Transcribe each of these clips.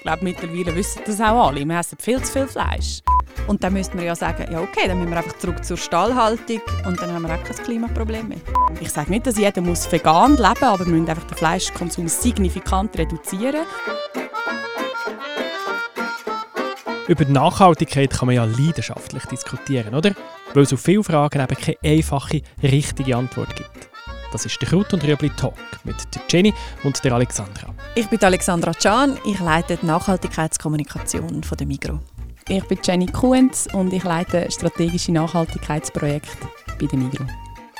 ich glaube, mittlerweile wissen das auch alle. Wir essen viel zu viel Fleisch. Und dann müsste man ja sagen, ja okay, dann müssen wir einfach zurück zur Stallhaltung und dann haben wir auch kein Klimaproblem mehr. Ich sage nicht, dass jeder muss vegan leben muss, aber wir müssen einfach den Fleischkonsum signifikant reduzieren. Über Nachhaltigkeit kann man ja leidenschaftlich diskutieren, oder? Weil es auf viele Fragen eben keine einfache, richtige Antwort gibt. Das ist der Kraut und Rüebli Talk mit der Jenny und der Alexandra. Ich bin Alexandra Can, ich leite die Nachhaltigkeitskommunikation von der Migro. Ich bin Jenny Kuhns und ich leite strategische Nachhaltigkeitsprojekte bei der Migro.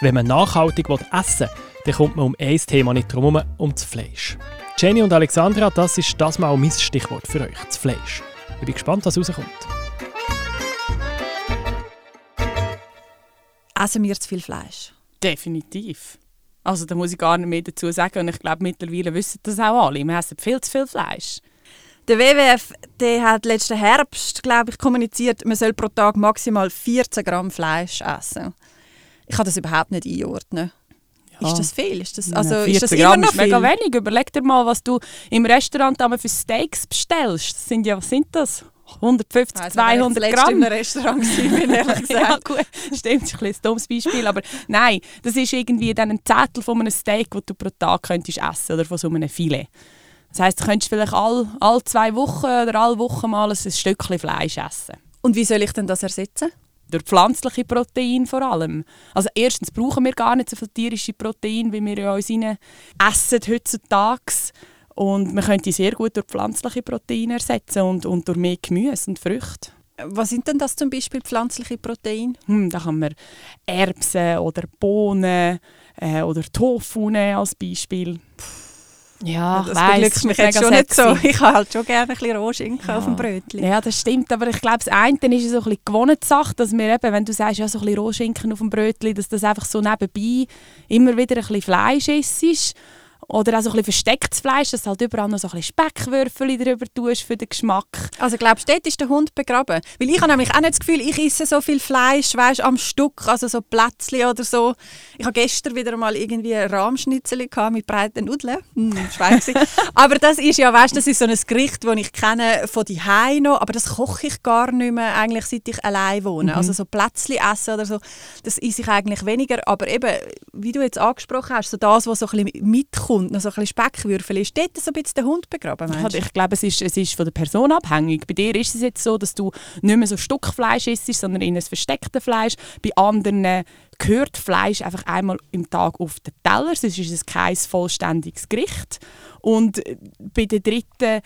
Wenn man nachhaltig essen will, dann kommt man um ein Thema nicht herum, um das Fleisch. Jenny und Alexandra, das ist das mal mein Stichwort für euch, das Fleisch. Ich bin gespannt, was rauskommt. Essen wir zu viel Fleisch? Definitiv. Also da muss ich gar nicht mehr dazu sagen und ich glaube mittlerweile wissen das auch alle. Wir essen viel zu viel Fleisch. Der WWF der hat letzten Herbst glaube ich, kommuniziert, man soll pro Tag maximal 14 Gramm Fleisch essen. Ich kann das überhaupt nicht einordnen. Ja. Ist das viel? Ist das, also, 14 ist das Gramm immer noch ist mega viel? wenig. Überleg dir mal, was du im Restaurant für Steaks bestellst. Das sind ja, was sind das? 150, Also, 200 ich Gramm. in einem Restaurant gewesen, ehrlich gesagt. ja, gut, stimmt, ist ein, ein dummes Beispiel, aber nein, das ist irgendwie dann ein Zettel von einem Steak, das du pro Tag könntest essen oder von so einem Filet. Das heisst, du könntest vielleicht all, all zwei Wochen oder alle Wochen mal ein Stückchen Fleisch essen. Und wie soll ich denn das ersetzen? Durch pflanzliche Proteine vor allem. Also erstens brauchen wir gar nicht so viel tierische Proteine, wie wir ja uns essen heutzutage. Und man könnte sehr gut durch pflanzliche Proteine ersetzen und, und durch mehr Gemüse und Früchte. Was sind denn das zum Beispiel pflanzliche Proteine? Hm, da kann man Erbsen oder Bohnen äh, oder Tofu nehmen als Beispiel. Ja, ich das weiss, ist mich jetzt schon nicht so. Ich habe halt schon gerne ein bisschen Rohschinken Ja. auf dem Brötchen. Ja, das stimmt, aber ich glaube, das eine ist so ein bisschen gewohnte Sache, dass wir eben, wenn du sagst, ja, so ein bisschen Rohschinken auf dem Brötchen, dass das einfach so nebenbei immer wieder ein bisschen Fleisch ist. Oder auch so ein bisschen verstecktes Fleisch, dass du halt überall noch so ein bisschen Speckwürfel drüber tust für den Geschmack. Also glaubst du, dort ist der Hund begraben? Weil ich habe nämlich auch nicht das Gefühl, ich esse so viel Fleisch, weißt, am Stück, also so Plätzchen oder so. Ich habe gestern wieder mal irgendwie ein Rahmschnitzel mit breiten Nudeln. Hm, aber das ist ja, weißt, das ist so ein Gericht, das ich kenne von die noch, aber das koche ich gar nicht mehr, eigentlich seit ich allein wohne. Also so Plätzchen essen oder so, das esse ich eigentlich weniger. Aber eben, wie du jetzt angesprochen hast, so das, was so ein bisschen mitkommt, noch so ein bisschen Speckwürfel, ist dort so ein bisschen der Hund begraben, meinst du? ich glaube, es ist, es ist von der Person abhängig. Bei dir ist es jetzt so, dass du nicht mehr so Stückfleisch isst, sondern in ein verstecktes Fleisch. Bei anderen gehört Fleisch einfach einmal im Tag auf den Teller. Sonst ist es kein vollständiges Gericht. Und äh, bei den Dritten,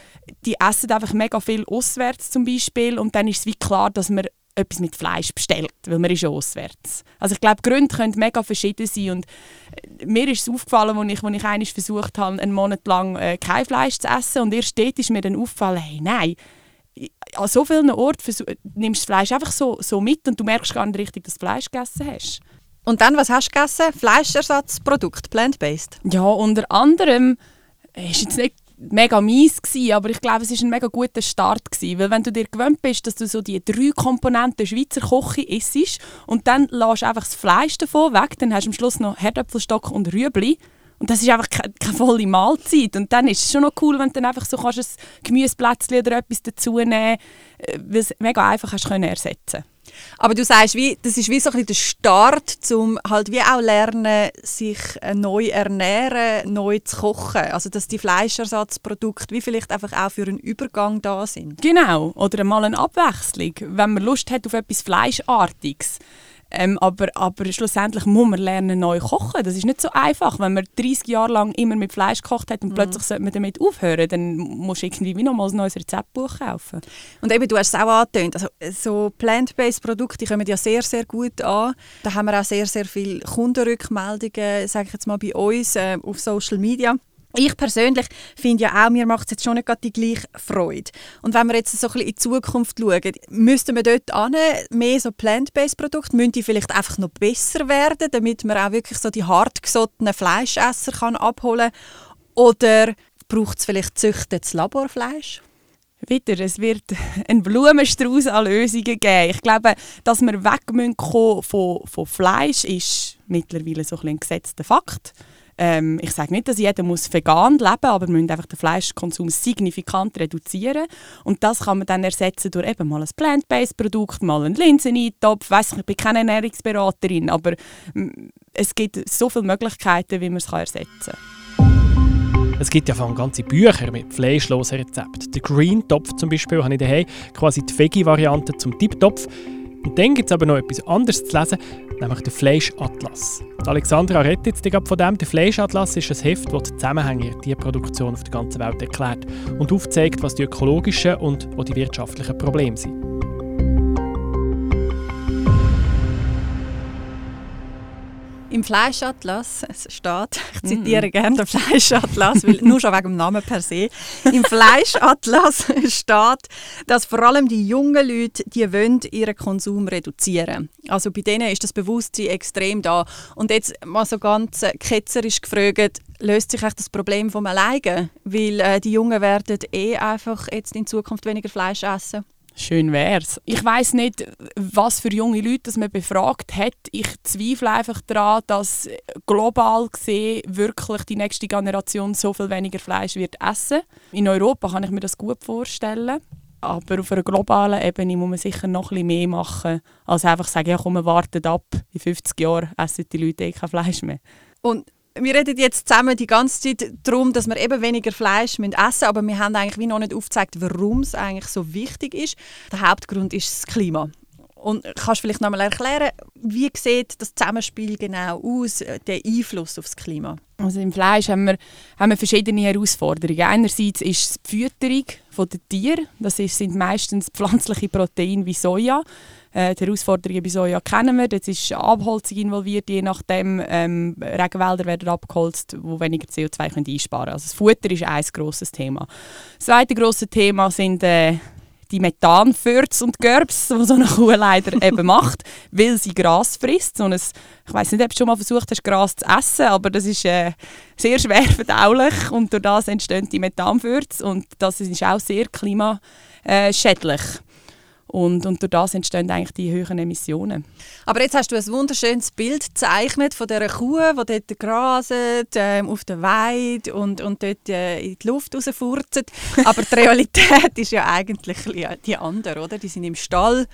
die essen einfach mega viel auswärts zum Beispiel. Und dann ist es wie klar, dass man etwas mit Fleisch bestellt, weil man ist auswärts. Also ich glaube, die Gründe können mega verschieden sein und äh, mir ist es aufgefallen, als ich, als ich einmal versucht habe, einen Monat lang äh, kein Fleisch zu essen und erst dort ist mir dann aufgefallen, hey, nein, an so vielen Orten versuch, nimmst du das Fleisch einfach so, so mit und du merkst gar nicht richtig, dass du Fleisch gegessen hast. Und dann, was hast du gegessen? Fleischersatzprodukt, plant-based. Ja, unter anderem äh, ist jetzt nicht mega mies gewesen, aber ich glaube, es ist ein mega guter Start gewesen, weil wenn du dir gewöhnt bist, dass du so die drei Komponenten Schweizer Küche isst und dann lässt einfach das Fleisch davon weg, dann hast du am Schluss noch Herdöpfelstock und Rüebli das ist einfach keine, keine volle Mahlzeit und dann ist es schon noch cool, wenn du dann einfach so kannst ein Gemüseplätzchen oder etwas dazu nehmen, äh, weil es mega einfach hast können ersetzen. Aber du sagst, wie, das ist wie so ein bisschen der Start, um halt wie auch lernen, sich äh, neu ernähren, neu zu kochen. Also dass die Fleischersatzprodukte wie vielleicht einfach auch für einen Übergang da sind. Genau, oder mal eine Abwechslung, wenn man Lust hat auf etwas Fleischartiges. Ähm, aber, aber schlussendlich muss man lernen, neu kochen. Das ist nicht so einfach. Wenn man 30 Jahre lang immer mit Fleisch gekocht hat und plötzlich sollte man damit aufhören, dann musst du irgendwie wie nochmals ein neues Rezeptbuch kaufen. Und eben, du hast es auch angetönt, also so plant-based Produkte kommen ja sehr, sehr gut an. Da haben wir auch sehr, sehr viele Kundenrückmeldungen, sage ich jetzt mal, bei uns äh, auf Social Media. Ich persönlich finde ja auch, mir macht es jetzt schon nicht die gleiche Freude. Und wenn wir jetzt so ein bisschen in die Zukunft schauen, müssten wir dort an mehr so plant-based Produkte, müssen die vielleicht einfach noch besser werden, damit man auch wirklich so die hartgesottenen Fleischesser kann abholen Oder braucht es vielleicht züchtetes Laborfleisch? Wieder, es wird einen Blumenstrauß an Lösungen geben. Ich glaube, dass wir weg müssen von, von Fleisch ist mittlerweile so ein, ein gesetzter Fakt. Ähm, ich sage nicht, dass jeder muss vegan leben muss, aber wir müssen einfach den Fleischkonsum signifikant reduzieren. Und das kann man dann ersetzen durch eben mal ein Plant-Based-Produkt, mal einen Linseneintopf. Weiss ich, ich bin keine Ernährungsberaterin, aber mm, es gibt so viele Möglichkeiten, wie man es ersetzen kann. Es gibt ja von ganze Bücher mit fleischlosen Rezepten. Der Green Topf zum Beispiel habe ich daheim, quasi die Veggie-Variante zum Tipptopf. Und dann gibt es aber noch etwas anderes zu lesen, nämlich den Fleischatlas. Alexandra redet jetzt gerade von dem. Der Fleischatlas ist ein Heft, das die Zusammenhänge der Tierproduktion auf der ganzen Welt erklärt und aufzeigt, was die ökologischen und auch die wirtschaftlichen Probleme sind. Im Fleischatlas steht, ich zitiere mm. gerne den Fleischatlas, weil, nur schon wegen dem Namen per se. Im Fleischatlas steht, dass vor allem die jungen Leute, die wollen ihren Konsum reduzieren. Also bei denen ist das Bewusstsein extrem da. Und jetzt mal so ganz ketzerisch gefragt, löst sich das Problem vom alleine? Weil äh, die Jungen werden eh einfach jetzt in Zukunft weniger Fleisch essen. Schön wär's. Ich weiß nicht, was für junge Leute das man befragt hat. Ich zweifle einfach daran, dass global gesehen wirklich die nächste Generation so viel weniger Fleisch wird essen. In Europa kann ich mir das gut vorstellen. Aber auf einer globalen Ebene muss man sicher noch bisschen mehr machen, als einfach sagen, ja komm, wartet ab, in 50 Jahren essen die Leute eh kein Fleisch mehr. Und wir reden jetzt zusammen die ganze Zeit darum, dass wir eben weniger Fleisch essen müssen, aber wir haben eigentlich wie noch nicht aufgezeigt, warum es eigentlich so wichtig ist. Der Hauptgrund ist das Klima. Und kannst vielleicht noch mal erklären, wie sieht das Zusammenspiel genau aus, äh, der Einfluss auf das Klima? Also im Fleisch haben wir, haben wir verschiedene Herausforderungen. Einerseits ist die Fütterung der Tiere. Das sind meistens pflanzliche Proteine wie Soja. Äh, die Herausforderungen bei Soja kennen wir. Jetzt ist Abholzung involviert, je nachdem. Ähm, Regenwälder werden abgeholzt, die weniger CO2 können einsparen können. Also das Futter ist ein grosses Thema. Das zweite grosse Thema sind äh, die Methanfürz und Gerbs, die so eine Kuh leider eben macht, weil sie Gras frisst. So ein, ich weiß nicht, ob du schon mal versucht hast, Gras zu essen, aber das ist äh, sehr schwer verdaulich und durch das entstehen die Methanfürze und das ist auch sehr klimaschädlich. Und, und durch das entstehen eigentlich die höheren Emissionen. Aber jetzt hast du ein wunderschönes Bild gezeichnet von dieser Kuh, die dort graset, äh, auf der Weide und, und dort äh, in die Luft rausfurzt. Aber die Realität ist ja eigentlich die andere, oder? Die sind im Stall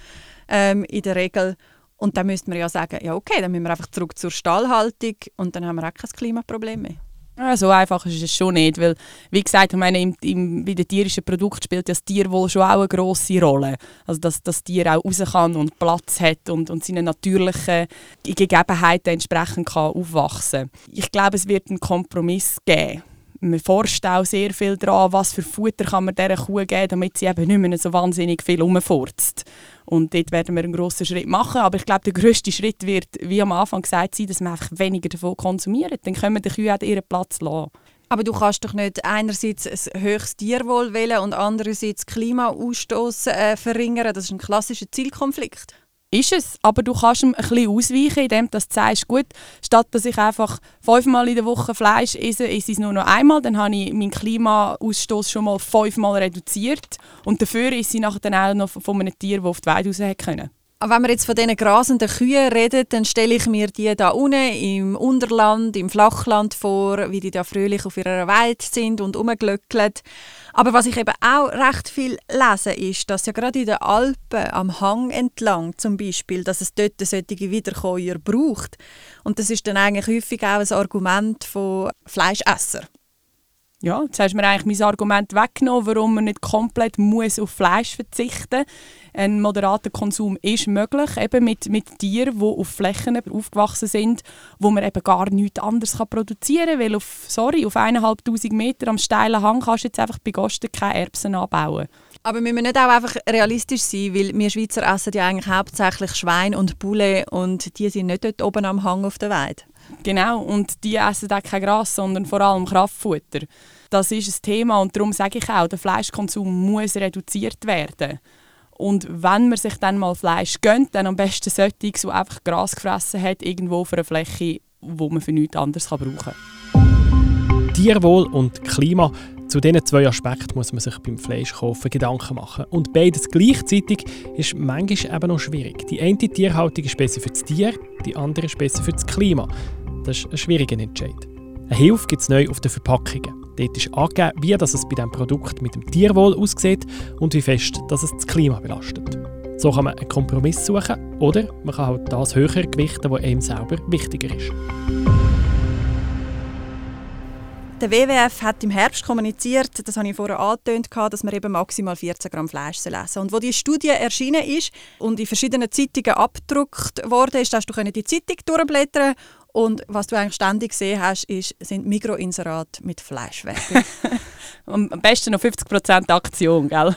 ähm, in der Regel. Und dann müsste man ja sagen, ja okay, dann müssen wir einfach zurück zur Stallhaltung und dann haben wir auch kein Klimaproblem mehr. Ja, so einfach ist es schon nicht, weil, wie gesagt, ich meine, im, im, bei den tierischen Produkten spielt das Tier wohl schon auch eine grosse Rolle. Also, dass das Tier auch raus kann und Platz hat und, und seine natürlichen Gegebenheiten entsprechend kann aufwachsen Ich glaube, es wird einen Kompromiss geben man forscht auch sehr viel daran, was für Futter kann man dieser Kuh geben, damit sie eben nicht mehr so wahnsinnig viel rumfurzt. Und dort werden wir einen grossen Schritt machen. Aber ich glaube, der grösste Schritt wird, wie am Anfang gesagt, sein, dass wir einfach weniger davon konsumieren. Dann können die Kühe auch ihren Platz lassen. Aber du kannst doch nicht einerseits ein höchstes Tierwohl wählen und andererseits Klimaausstoß äh, verringern. Das ist ein klassischer Zielkonflikt ist es. Aber du kannst ihm ein bisschen ausweichen, indem du sagst, gut, statt dass ich einfach fünfmal in der Woche Fleisch esse, esse ich es nur noch einmal, dann habe ich meinen Klimaausstoß schon mal fünfmal reduziert und dafür ist sie nachher dann auch noch von einem Tier, das auf die Weide raus können. Wenn wir jetzt von diesen grasenden Kühen reden, dann stelle ich mir die da unten im Unterland, im Flachland vor, wie die da fröhlich auf ihrer Weide sind und rumglöckeln. Aber was ich eben auch recht viel lese, ist, dass ja gerade in den Alpen, am Hang entlang zum Beispiel, dass es dort solche Wiederkäuer braucht. Und das ist dann eigentlich häufig auch ein Argument von Fleischessern. Ja, jetzt hast du mir eigentlich mein Argument weggenommen, warum man nicht komplett muss auf Fleisch verzichten muss. Ein moderater Konsum ist möglich, eben mit, mit Tieren, die auf Flächen aufgewachsen sind, wo man eben gar nichts anderes kann produzieren kann, weil auf, sorry, auf 1'500 Meter am steilen Hang kannst du jetzt einfach bei Gosten keine Erbsen anbauen. Aber müssen wir nicht auch einfach realistisch sein, weil wir Schweizer essen ja eigentlich hauptsächlich Schwein und Bulle und die sind nicht dort oben am Hang auf der Weide. Genau, und die essen auch kein Gras, sondern vor allem Kraftfutter. Das ist ein Thema und darum sage ich auch, der Fleischkonsum muss reduziert werden. Und wenn man sich dann mal Fleisch gönnt, dann am besten solche, das einfach Gras gefressen hat, irgendwo auf einer Fläche, wo man für nichts anderes brauchen kann. Tierwohl und Klima, zu diesen zwei Aspekten muss man sich beim Fleischkaufen Gedanken machen. Und beides gleichzeitig ist manchmal eben noch schwierig. Die eine Tierhaltung ist besser für das Tier, die andere ist besser für das Klima. Das ist ein schwieriger Entscheid. Eine Hilfe gibt es neu auf den Verpackungen. Dort ist angegeben, wie das es bei diesem Produkt mit dem Tierwohl aussieht und wie fest dass es das Klima belastet. So kann man einen Kompromiss suchen oder man kann halt das höher gewichten, was einem selber wichtiger ist. Der WWF hat im Herbst kommuniziert, das habe ich vorher angetönt, dass man eben maximal 14 Gramm Fleisch essen soll. Und wo die Studie erschienen ist und in verschiedenen Zeitungen abgedruckt worden ist, hast du die Zeitung durchblättern und was du eigentlich ständig gesehen hast, ist, sind Mikroinserate mit Fleischwerbung. Am besten noch 50% Aktion, gell?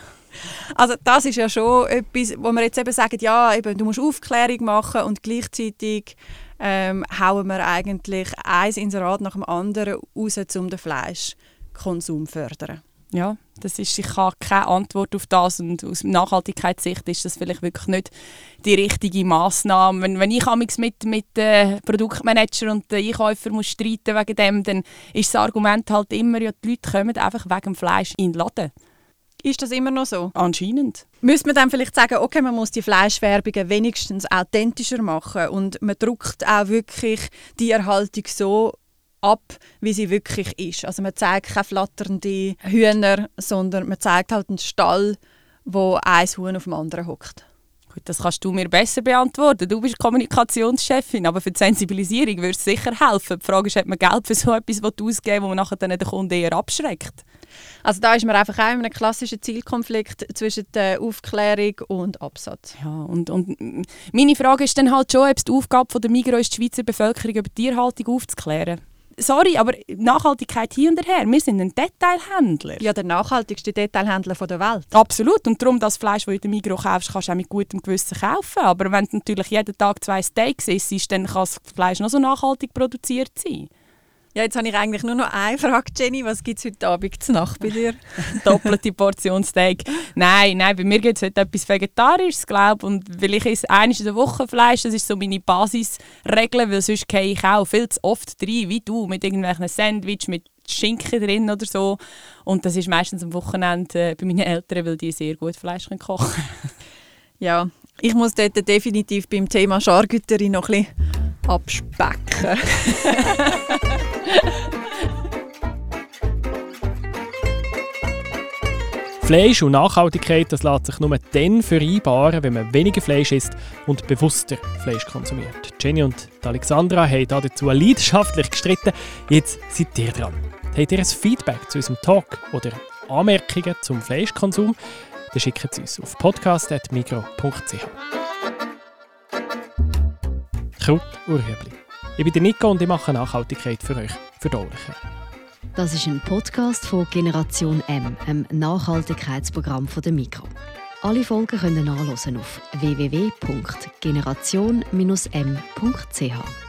Also das ist ja schon etwas, wo wir jetzt eben sagen, ja, eben, du musst Aufklärung machen und gleichzeitig ähm, hauen wir eigentlich ein Inserat nach dem anderen raus, um den Fleischkonsum zu fördern. Ja, das ist, ich habe keine Antwort auf das und aus Nachhaltigkeitssicht ist das vielleicht wirklich nicht die richtige Maßnahme. Wenn, wenn ich mit mit äh, Produktmanager und den Einkäufer muss streiten wegen dem, dann ist das Argument halt immer, ja, die Leute kommen einfach wegen dem Fleisch in den Laden. Ist das immer noch so? Anscheinend. Müsste man dann vielleicht sagen, okay, man muss die Fleischwerbungen wenigstens authentischer machen und man druckt auch wirklich die Erhaltung so ab, wie sie wirklich ist. Also man zeigt keine flatternden Hühner, sondern man zeigt halt einen Stall, wo ein Huhn auf dem anderen hockt. Gut, das kannst du mir besser beantworten. Du bist Kommunikationschefin, aber für die Sensibilisierung würde es sicher helfen. Die Frage ist, ob man Geld für so etwas ausgeben wo man nachher dann den Kunden eher abschreckt? Also da ist man einfach auch in einem klassischen Zielkonflikt zwischen der Aufklärung und Absatz. Ja, und, und meine Frage ist dann halt schon, ob es die Aufgabe der Migros ist, die Schweizer Bevölkerung über Tierhaltung aufzuklären. Sorry, aber Nachhaltigkeit hier und her. Wir sind ein Detailhändler. Ja, der nachhaltigste Detailhändler der Welt. Absolut. Und darum, das Fleisch, das du in der Migros kaufst, kannst du auch mit gutem Gewissen kaufen. Aber wenn du natürlich jeden Tag zwei Steaks isst, dann kann das Fleisch noch so nachhaltig produziert sein. Ja, jetzt habe ich eigentlich nur noch eine Frage, Jenny. Was gibt es heute Abend zur Nacht bei dir? Doppelte Portion Steak. Nein, nein, bei mir gibt es heute etwas Vegetarisches, glaube Und weil ich esse einmal in der Woche Fleisch, das ist so meine Basisregel, weil sonst gehe ich auch viel zu oft rein, wie du, mit irgendwelchen Sandwich, mit Schinken drin oder so. Und das ist meistens am Wochenende äh, bei meinen Eltern, weil die sehr gut Fleisch können kochen Ja, ich muss dort definitiv beim Thema Charcuterie noch ein bisschen abspecken. Fleisch und Nachhaltigkeit das lässt sich nur dann vereinbaren, wenn man weniger Fleisch isst und bewusster Fleisch konsumiert. Jenny und Alexandra haben dazu leidenschaftlich gestritten. Jetzt seid ihr dran. Habt ihr ein Feedback zu unserem Talk oder Anmerkungen zum Fleischkonsum? Dann schickt es uns auf podcast.migro.ch. Kraut und. Ich bin der Nico und ich mache Nachhaltigkeit für euch verdaulicher. Das ist ein Podcast von Generation M, einem Nachhaltigkeitsprogramm von der Mikro. Alle Folgen können nachlesen auf www.generation-m.ch.